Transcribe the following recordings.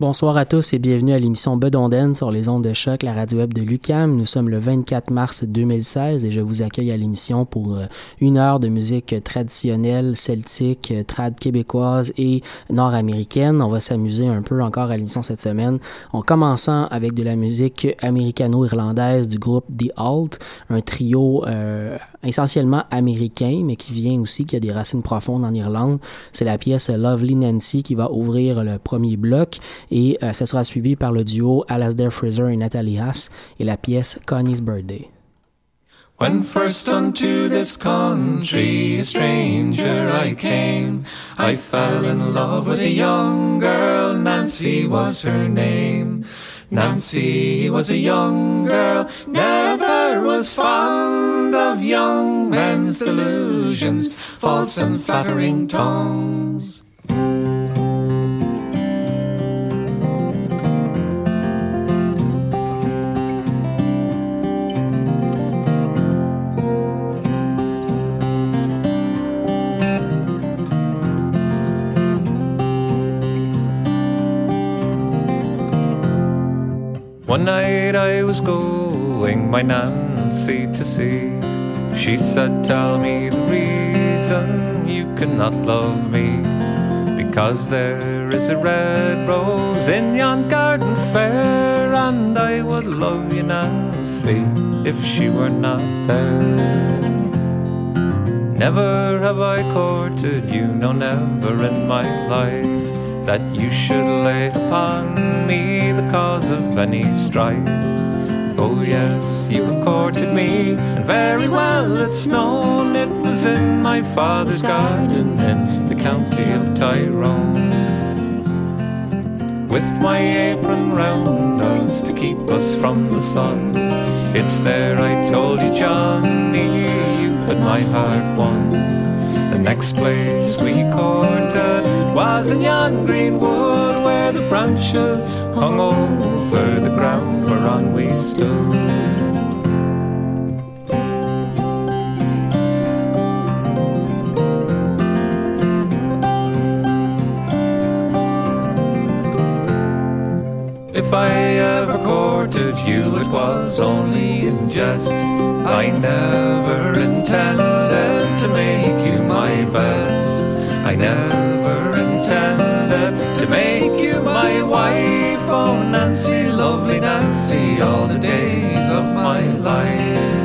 Bonsoir à tous et bienvenue à l'émission Bedonden sur les ondes de choc, la radio web de Lucam. Nous sommes le 24 mars 2016 et je vous accueille à l'émission pour euh, une heure de musique traditionnelle, celtique, euh, trad québécoise et nord-américaine. On va s'amuser un peu encore à l'émission cette semaine en commençant avec de la musique américano-irlandaise du groupe The Alt, un trio euh, essentiellement américain mais qui vient aussi, qui a des racines profondes en Irlande. C'est la pièce Lovely Nancy qui va ouvrir le premier bloc et euh, ce sera suivi par le duo Alasdair Fraser et Natalie Haas et la pièce Connie's Birthday. When first this country, stranger I came, I fell in love with a young girl, Nancy was her name. Nancy was a young girl, was fond of young men's delusions, false and flattering tongues. One night I was going my Nancy to see. She said, Tell me the reason you cannot love me. Because there is a red rose in yon garden fair, and I would love you, Nancy, if she were not there. Never have I courted you, no, never in my life that you should lay upon me the cause of any strife. Oh, yes, you have courted me, and very well it's known it was in my father's garden in the county of Tyrone. With my apron round us to keep us from the sun, it's there I told you, Johnny, you had my heart won. The next place we courted was in yon green wood where the branches hung over the ground whereon we stood. If I ever courted you, it was only in jest. I never intended to make you my best. I never wife. Oh, Nancy, lovely Nancy, all the days of my life.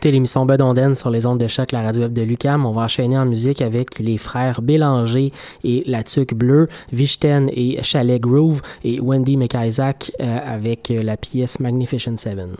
Vous écoutez l'émission Bedonden sur les ondes de choc, la radio web de Lucam. On va enchaîner en musique avec les frères Bélanger et La Tuque Bleue, Vichten et Chalet Groove et Wendy McIsaac euh, avec la pièce Magnificent Seven.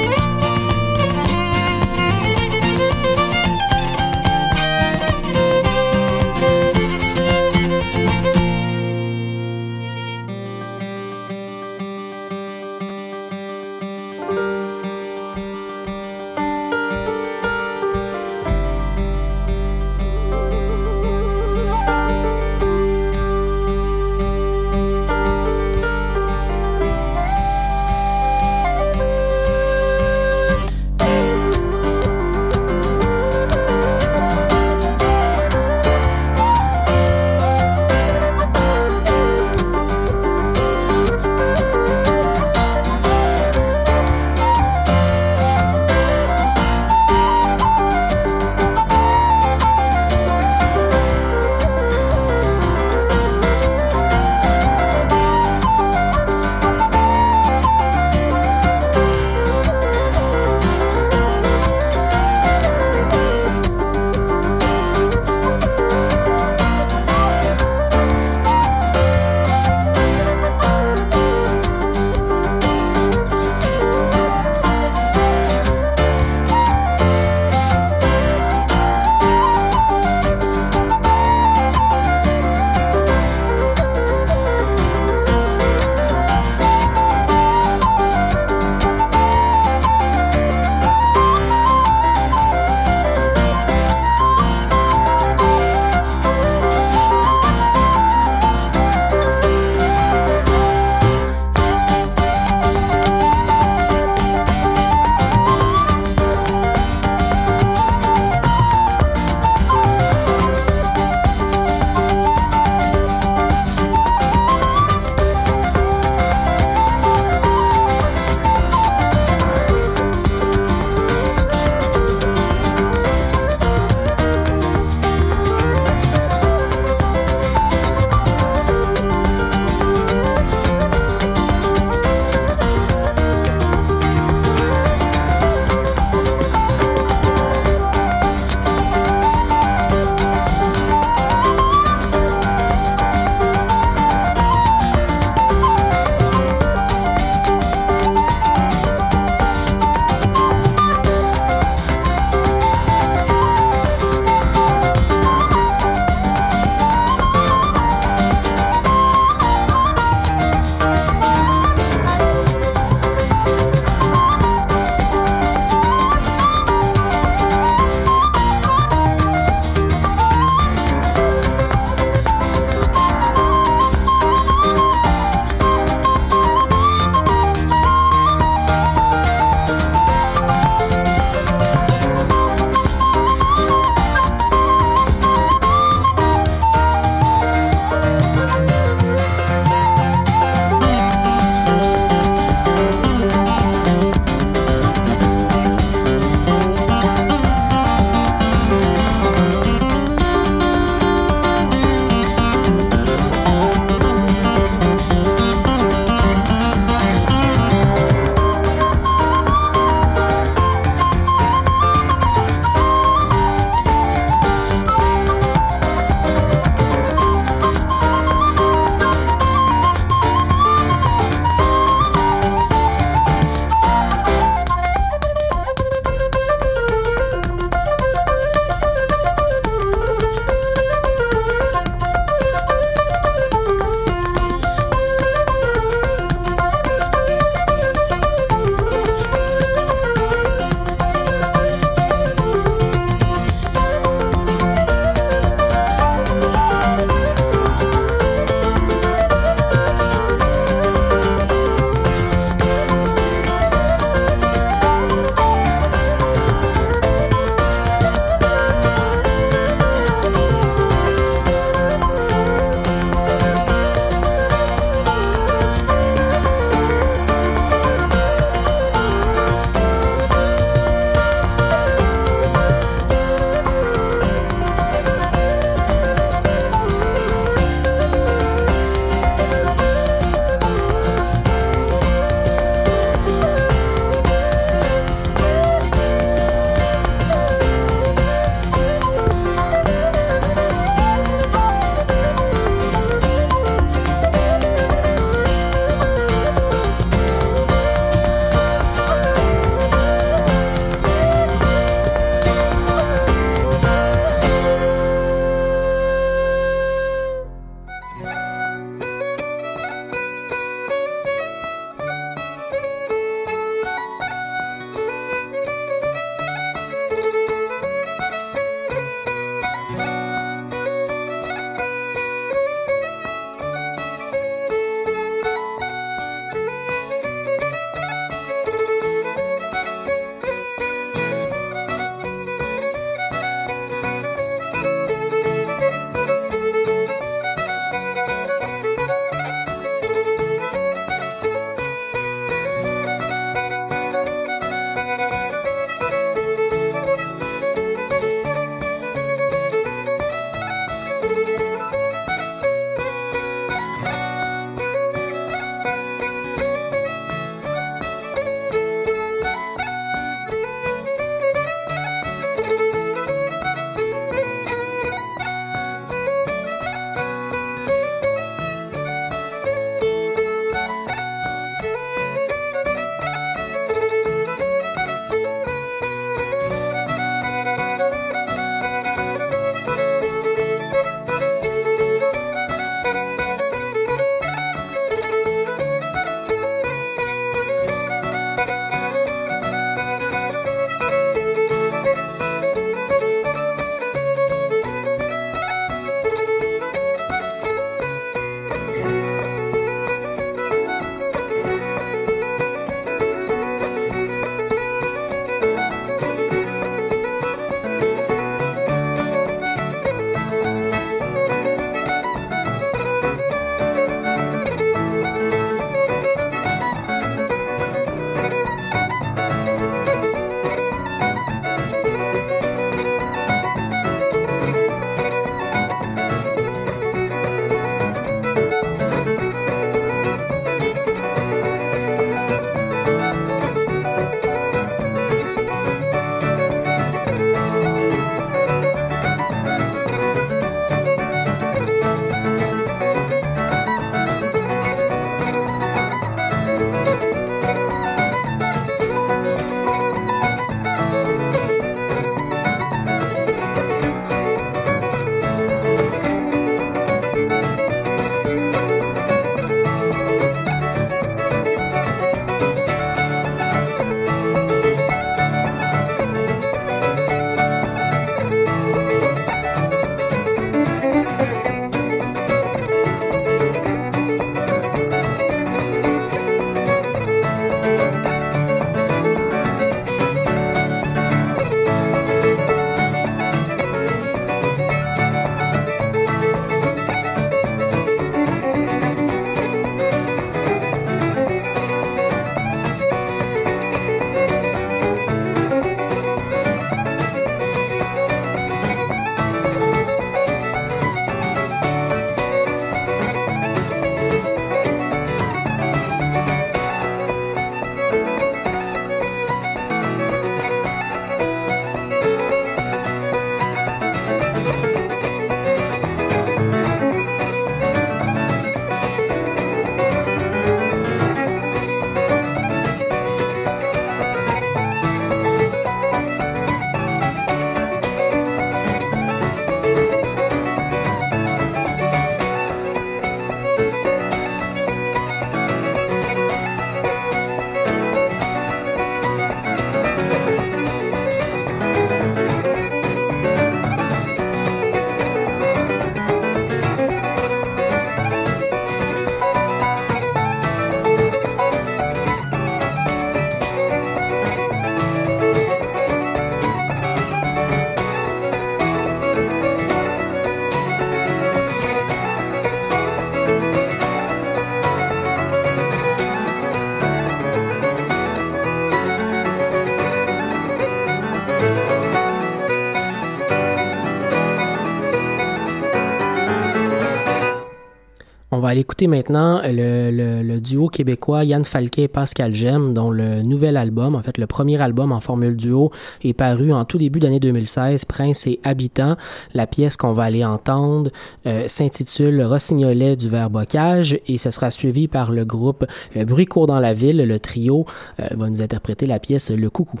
Aller écouter maintenant le, duo québécois Yann Falquet et Pascal Gem, dont le nouvel album, en fait le premier album en formule duo, est paru en tout début d'année 2016, Prince et Habitant. La pièce qu'on va aller entendre euh, s'intitule Rossignolet du verre bocage et ce sera suivi par le groupe Le Bruit court dans la ville. Le trio euh, va nous interpréter la pièce Le Coucou.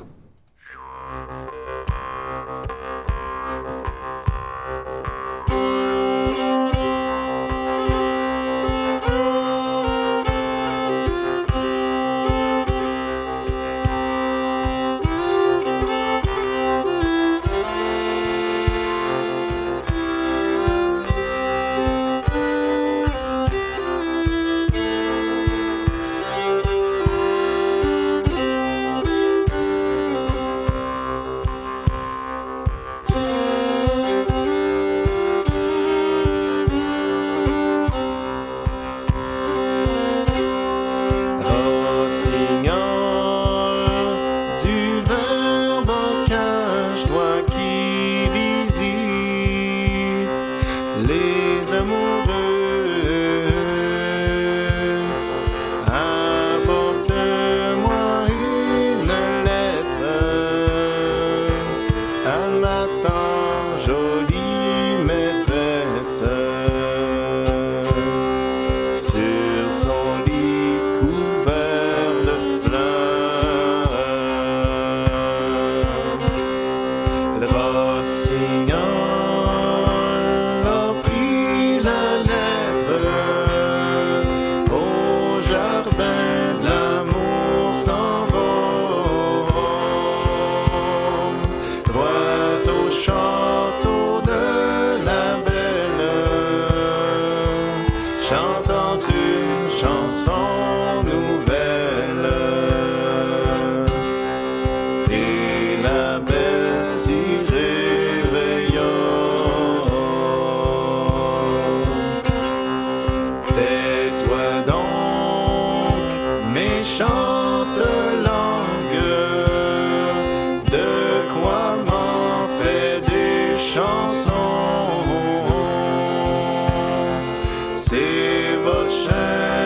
Save a chance.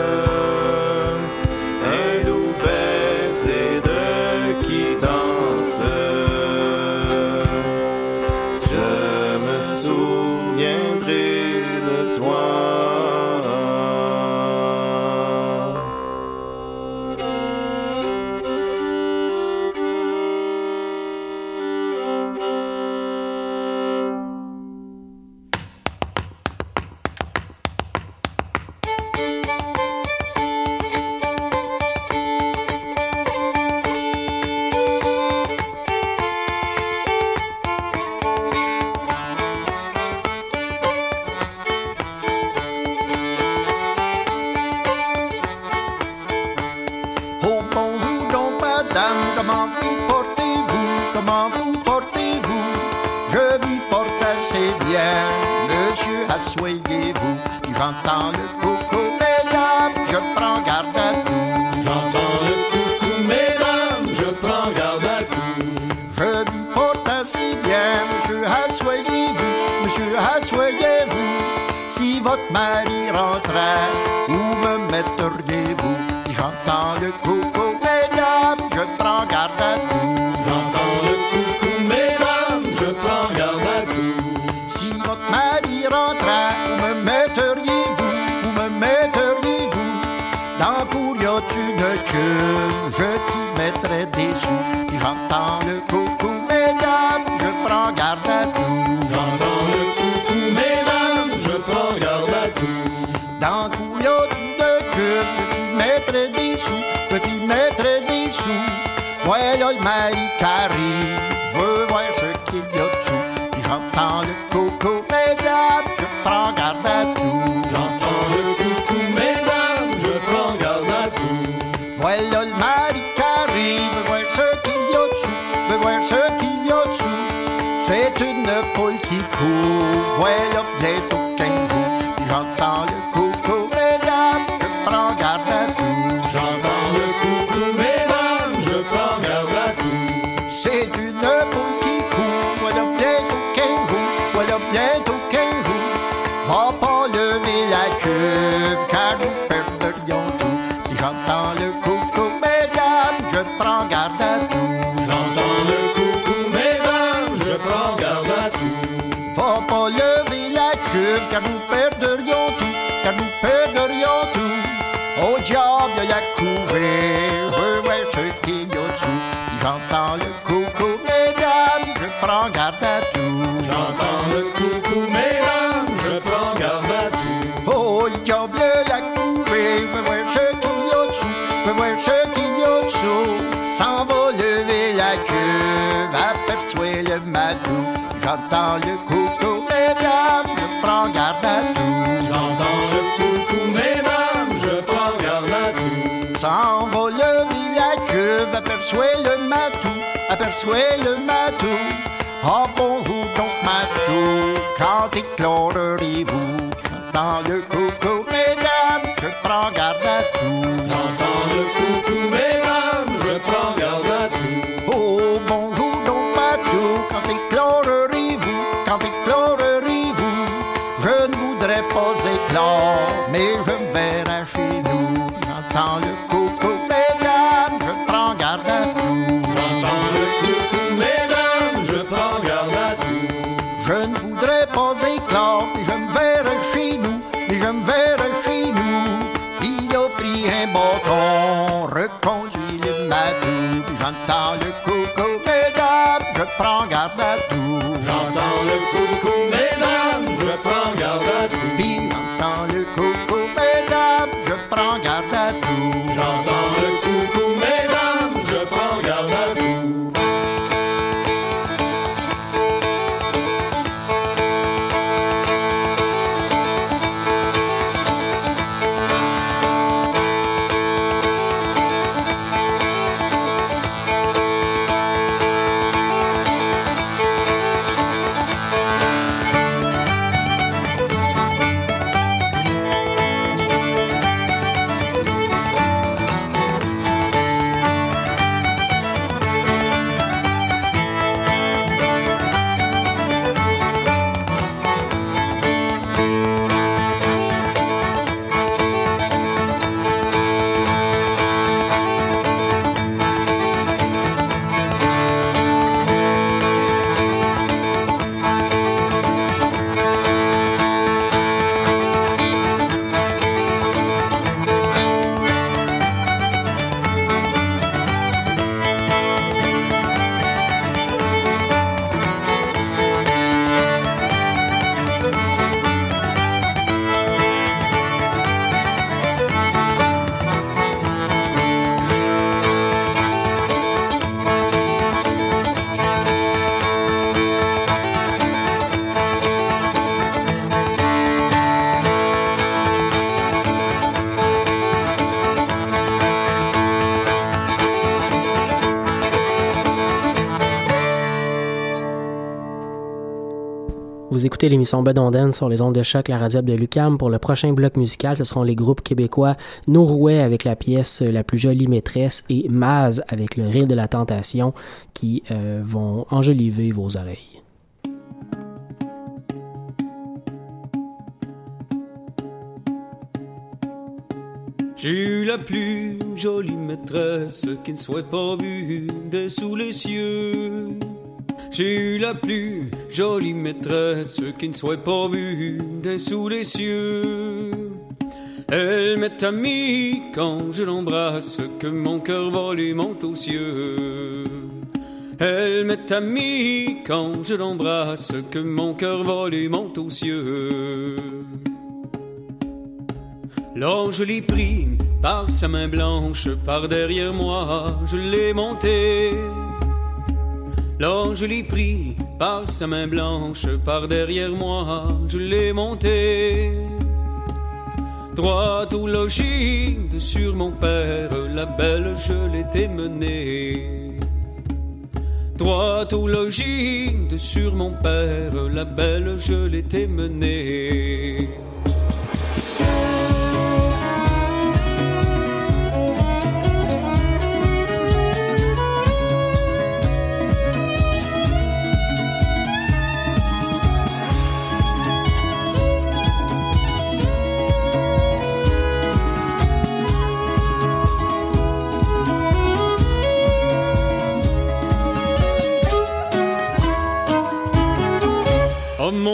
love. J'entends le coucou, mesdames, je prends garde à tout. J'entends le coucou, mesdames, je prends garde à tout. Voilà le mari qui arrive, veux voir ce qu'il y a dessous, veux voir ce qu'il y a dessous. C'est une poule qui court, voilà bien J'entends le coucou, mesdames, je prends garde à tout. J'entends le coucou, mesdames, je prends garde à tout. S'envole le village, je m'aperçois le matou, aperçois le matou. En bon bonjour donc matou, quand éclairerez-vous J'entends le coucou, mesdames, je prends garde à tout. prends garde à tout. J'entends le coup. Vous écoutez l'émission Bedonden sur les ondes de choc, la radio de Lucam. Pour le prochain bloc musical, ce seront les groupes québécois Norouet avec la pièce La plus jolie maîtresse et Maz avec le rire de la tentation qui euh, vont enjoliver vos oreilles. J'ai eu la plus jolie maîtresse qui ne soit pas vue de sous les cieux. J'ai eu la plus jolie maîtresse qui ne soit pas vue des sous les cieux. Elle m'est amie quand je l'embrasse, que mon cœur vole et monte aux cieux. Elle m'est amie quand je l'embrasse, que mon cœur vole et monte aux cieux. L'ange l'ai pris par sa main blanche, par derrière moi, je l'ai monté. L'ange l'ai pris par sa main blanche, par derrière moi, je l'ai monté. Droit au logis de sur mon père, la belle je l'étais menée. Droit au logis de sur mon père, la belle je l'étais menée.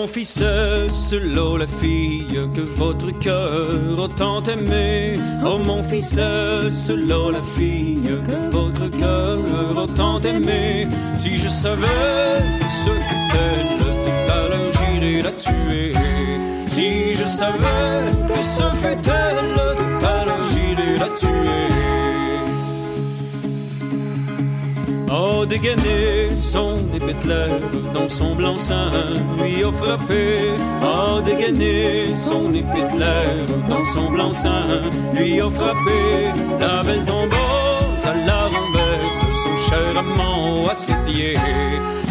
Mon fils, selon la fille que votre cœur a tant aimé. Oh mon fils, selon la fille que votre cœur a tant aimé. Si je savais que ce fut elle, l'heure j'irais la tuer. Si je savais que ce fut elle, l'heure j'irais la tuer. A dégainé son épée de dans son blanc-seing, lui a frappé, a dégainé son épée de dans son blanc-seing, lui a frappé, la belle tombeuse à la renverse, son cher amant à ses pieds,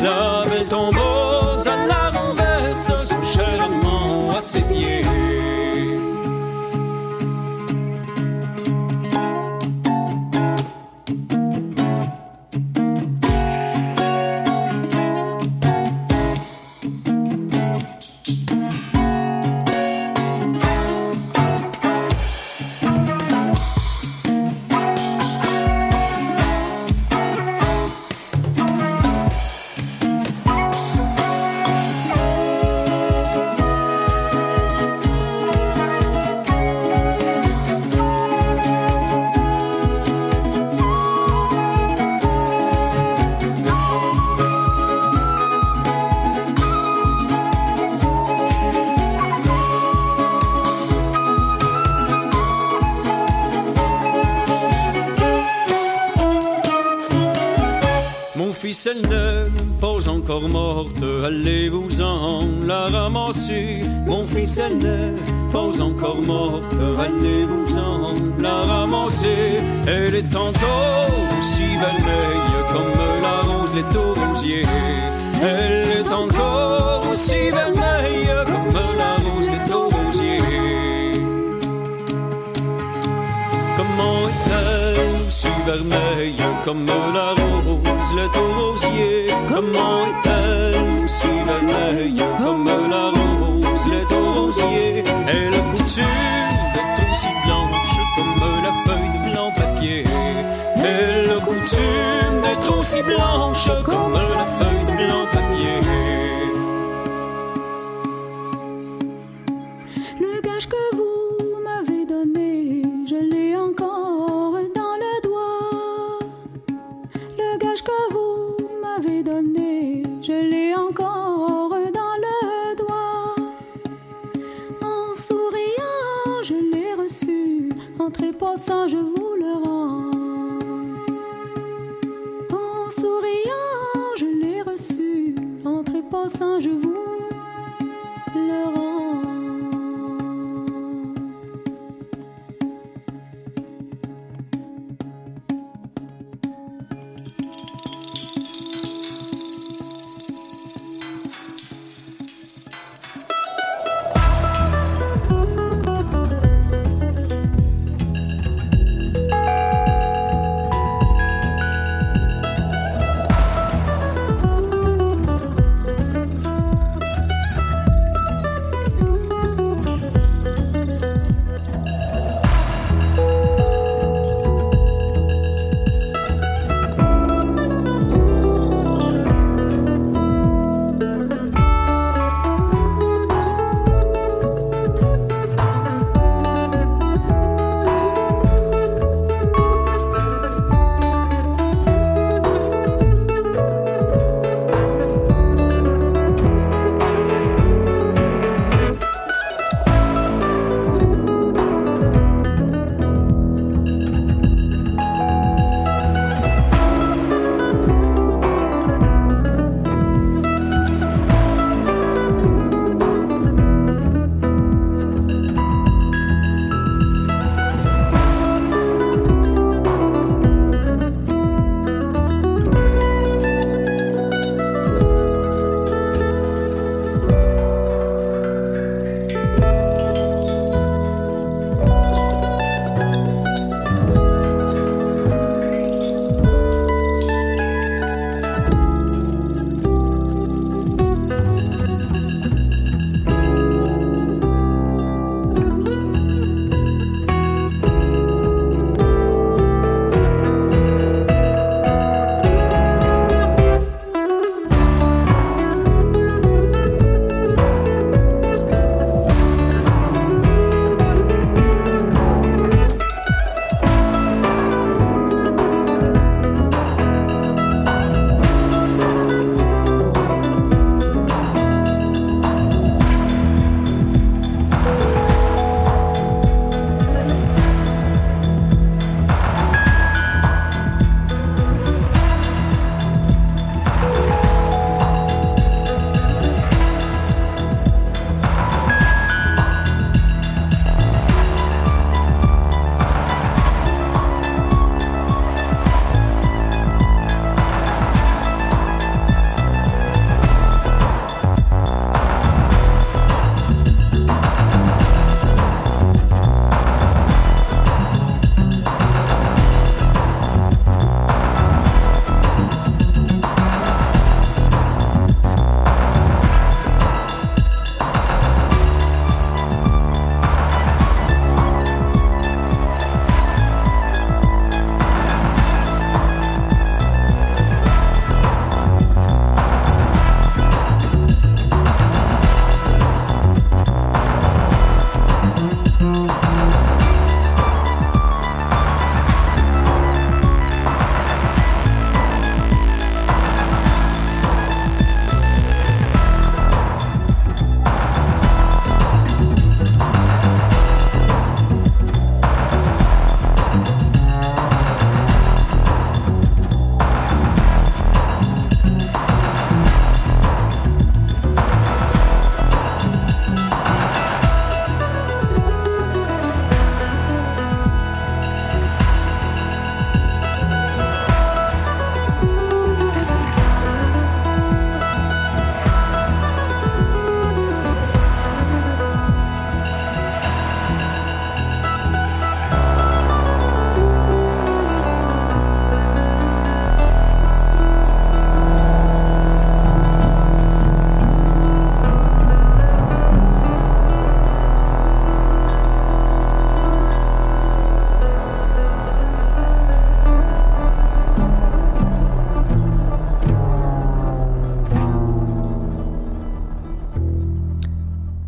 la belle tombeuse à la renverse, son cher amant à ses pieds. Allez-vous-en la ramasser. Mon fils, elle n'est pas encore morte, allez-vous-en la ramasser. Elle est encore aussi vermeille comme la rose, les rosier. Elle est encore aussi vermeille comme la rose? le rosier, comment est-elle aussi vermeille comme la rose, le rosier, et le coutume d'être aussi blanche comme la feuille de blanc papier, et le coutume d'être aussi blanche comme la feuille de blanc papier.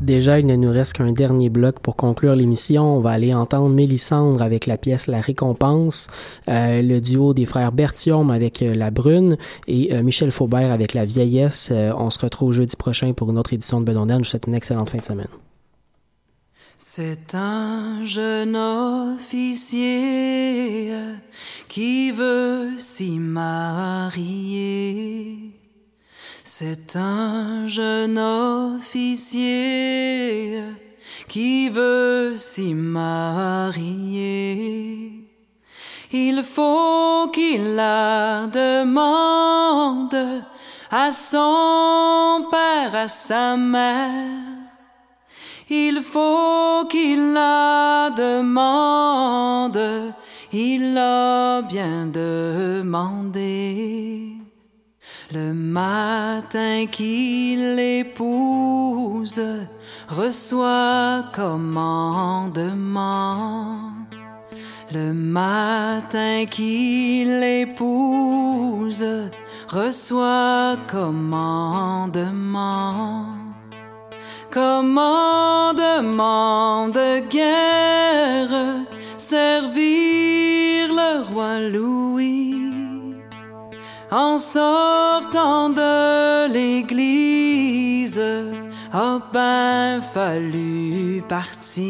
Déjà, il ne nous reste qu'un dernier bloc pour conclure l'émission. On va aller entendre Mélissandre avec la pièce La Récompense, euh, le duo des frères Berthiaume avec euh, La Brune et euh, Michel Faubert avec La Vieillesse. On se retrouve jeudi prochain pour une autre édition de Bedondane. Je vous souhaite une excellente fin de semaine. C'est un jeune officier qui veut s'y marier. C'est un jeune officier qui veut s'y marier. Il faut qu'il la demande à son père, à sa mère. Il faut qu'il la demande, il l'a bien demandé. Le matin qu'il épouse, reçoit commandement. Le matin qu'il épouse, reçoit commandement. Commandement de guerre, servir le roi Louis. En sortant de l'église, a ben fallu partir.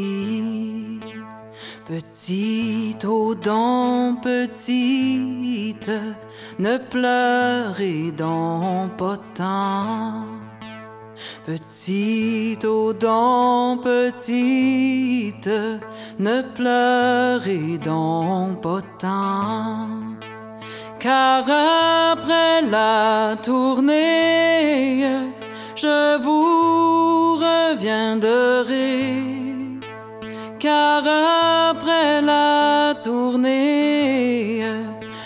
Petite aux dents petite, ne pleurez donc pas tant. Petite aux dents petite, ne pleurez donc pas tant. Car après la tournée, je vous reviendrai. Car après la tournée,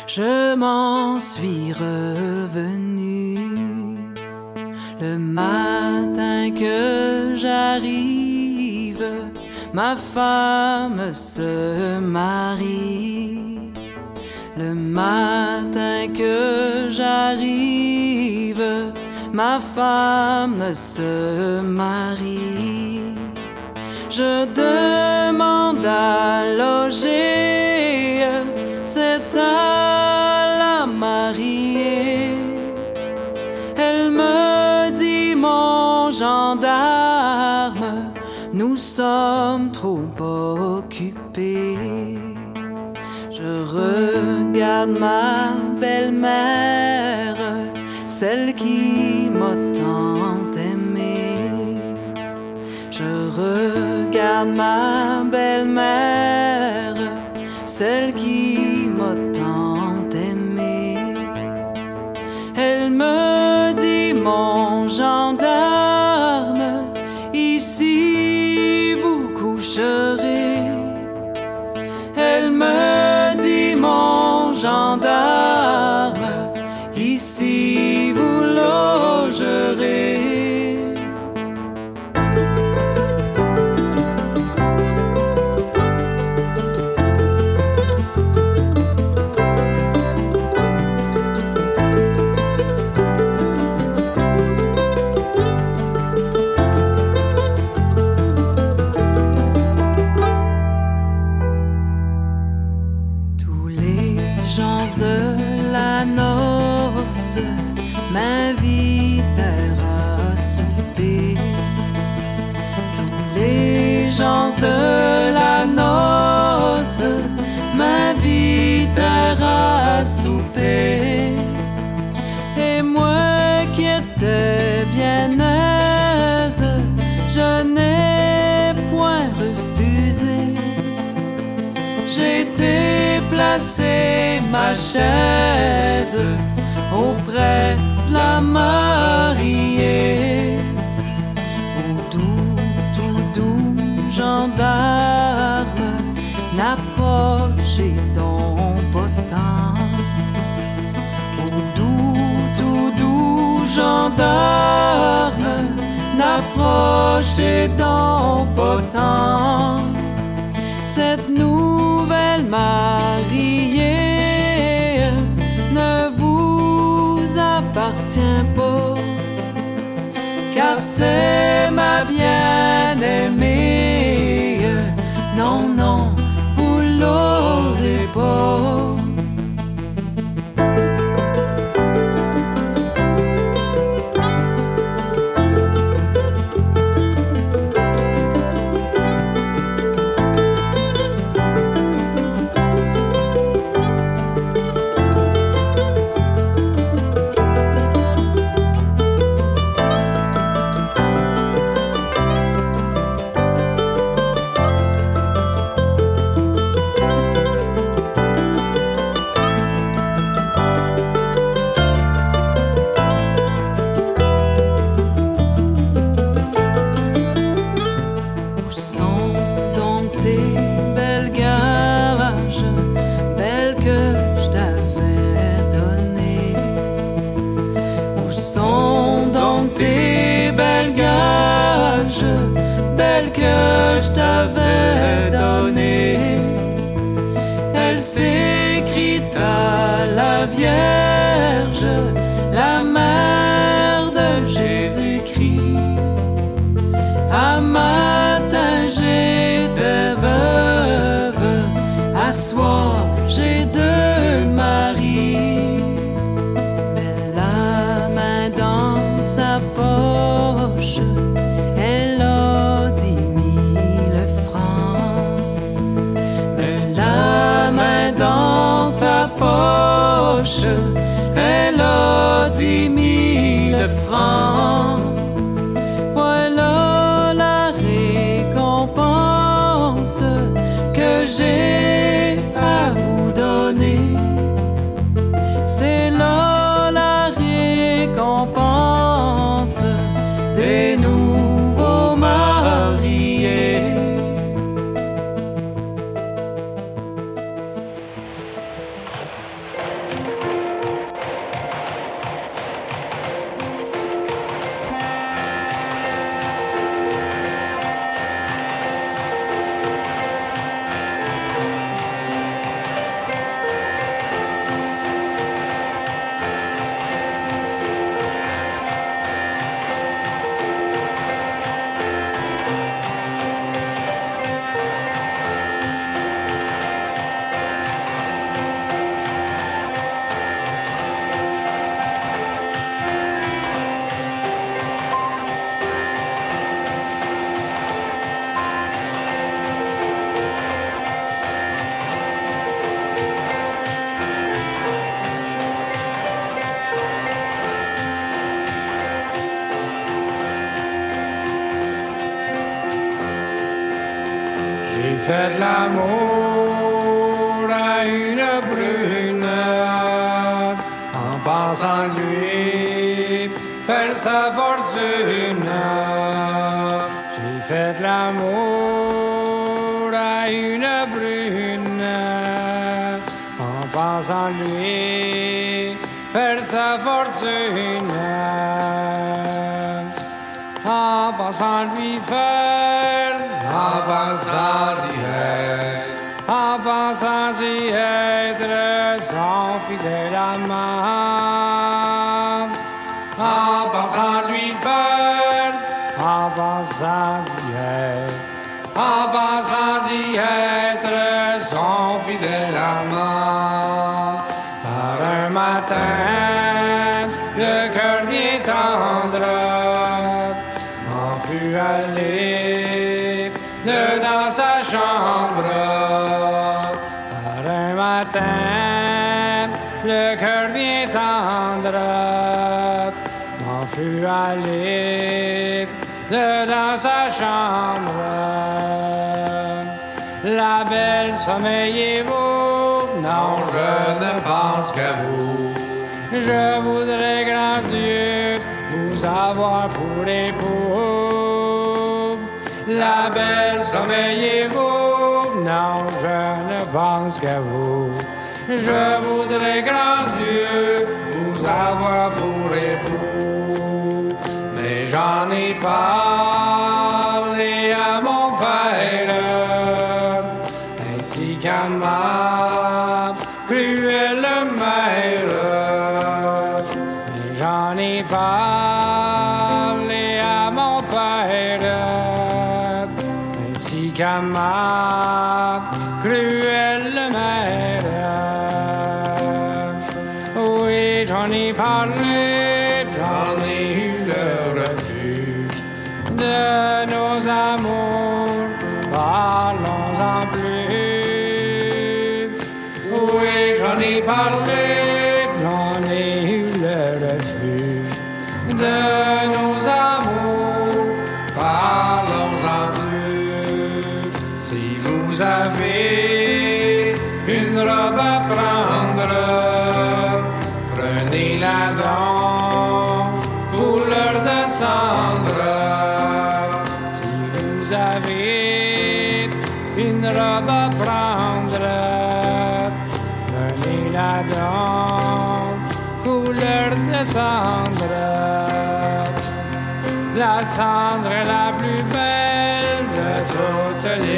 je m'en suis revenu. Le matin que j'arrive, ma femme se marie. Le matin que j'arrive, ma femme se marie. Je demande à loger, c'est à la mariée. Elle me dit, mon gendarme, nous sommes trop occupés. Je regarde ma belle-mère, celle qui m'a tant aimé. Je regarde ma belle-mère, celle qui ma chaise auprès de la mariée. Au doux, tout doux gendarme, n'approchez donc pas tant. Au doux, tout doux gendarme, n'approchez donc pas tant cette nouvelle mariée appartient pas, car c'est of La belle, sommeillez-vous. Non, je ne pense qu'à vous. Je voudrais, grands yeux, vous avoir pour époux. La belle, sommeillez-vous. Non, je ne pense qu'à vous. Je voudrais, grands yeux, vous avoir pour époux. Mais j'en ai pas. cendre, la cendre est la plus belle de toutes les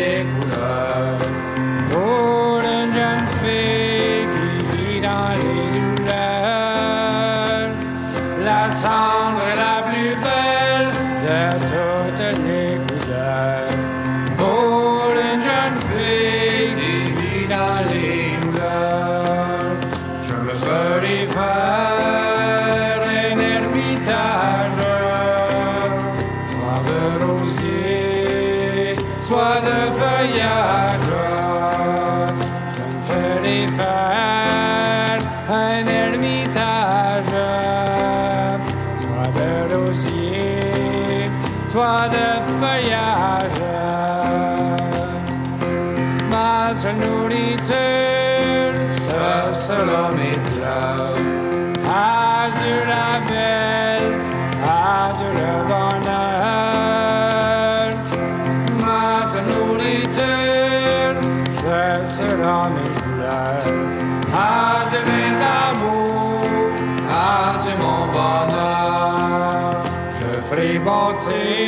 take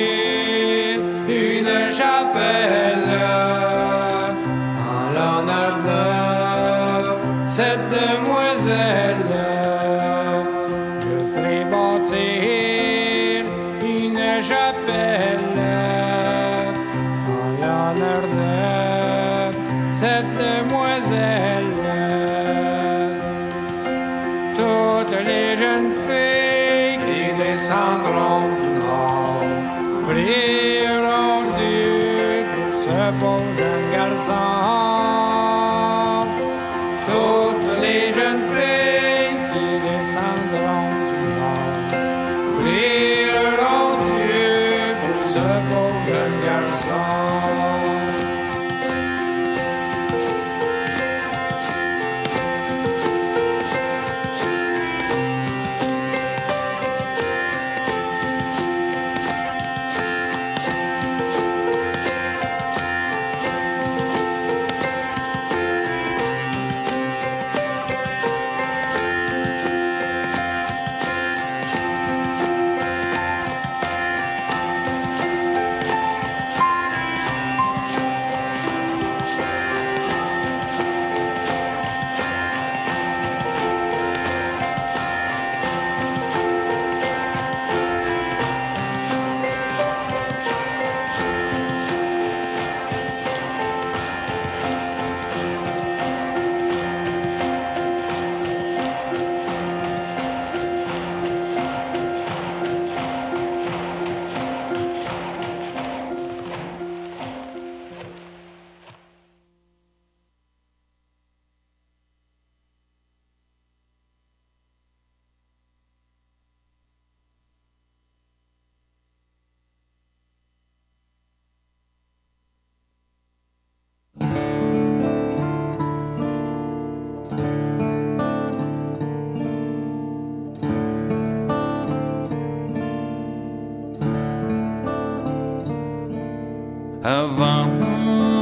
avant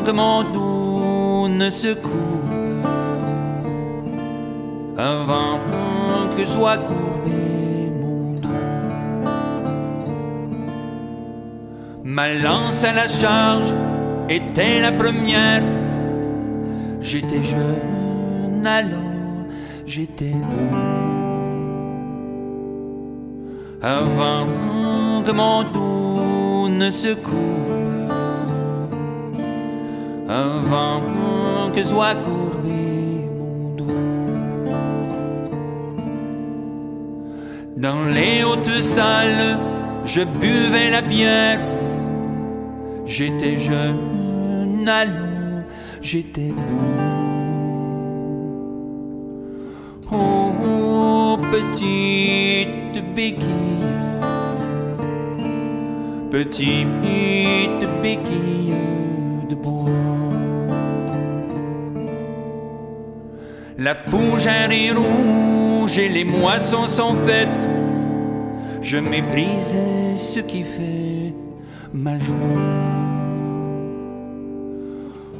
que mon dos ne secoue, avant que soit courbé mon dos. Ma lance à la charge était la première. J'étais jeune alors, j'étais beau. Avant que mon dos ne secoue avant que soit courbé mon dos. Dans les hautes salles, je buvais la bière. J'étais jeune, allons, j'étais bon. Oh, petite béquille, petite béquille de bois. La fougère est rouge et les moissons sont faites. Je méprisais ce qui fait ma joie.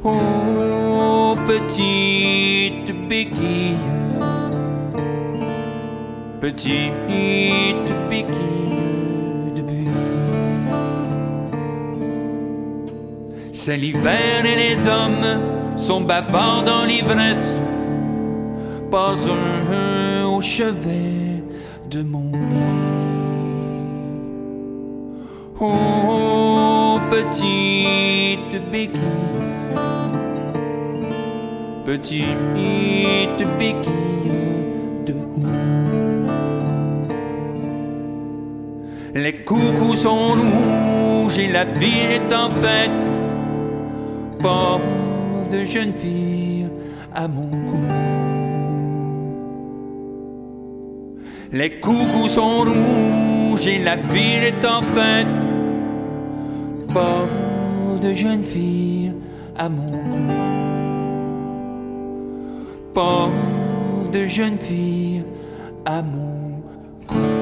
Oh, petite béquille, petite béquille de buis. C'est l'hiver et les hommes sont bavards dans l'ivresse. Pas au chevet de mon lit. Oh, petite béquille, petite béquille de houx. Les coucous sont rouges et la ville est en fête. Pas de jeune fille à mon cou. Les coucous sont rouges et la ville est en fête. Pas de jeune fille à mon cou. Pas de jeune fille à mon cou.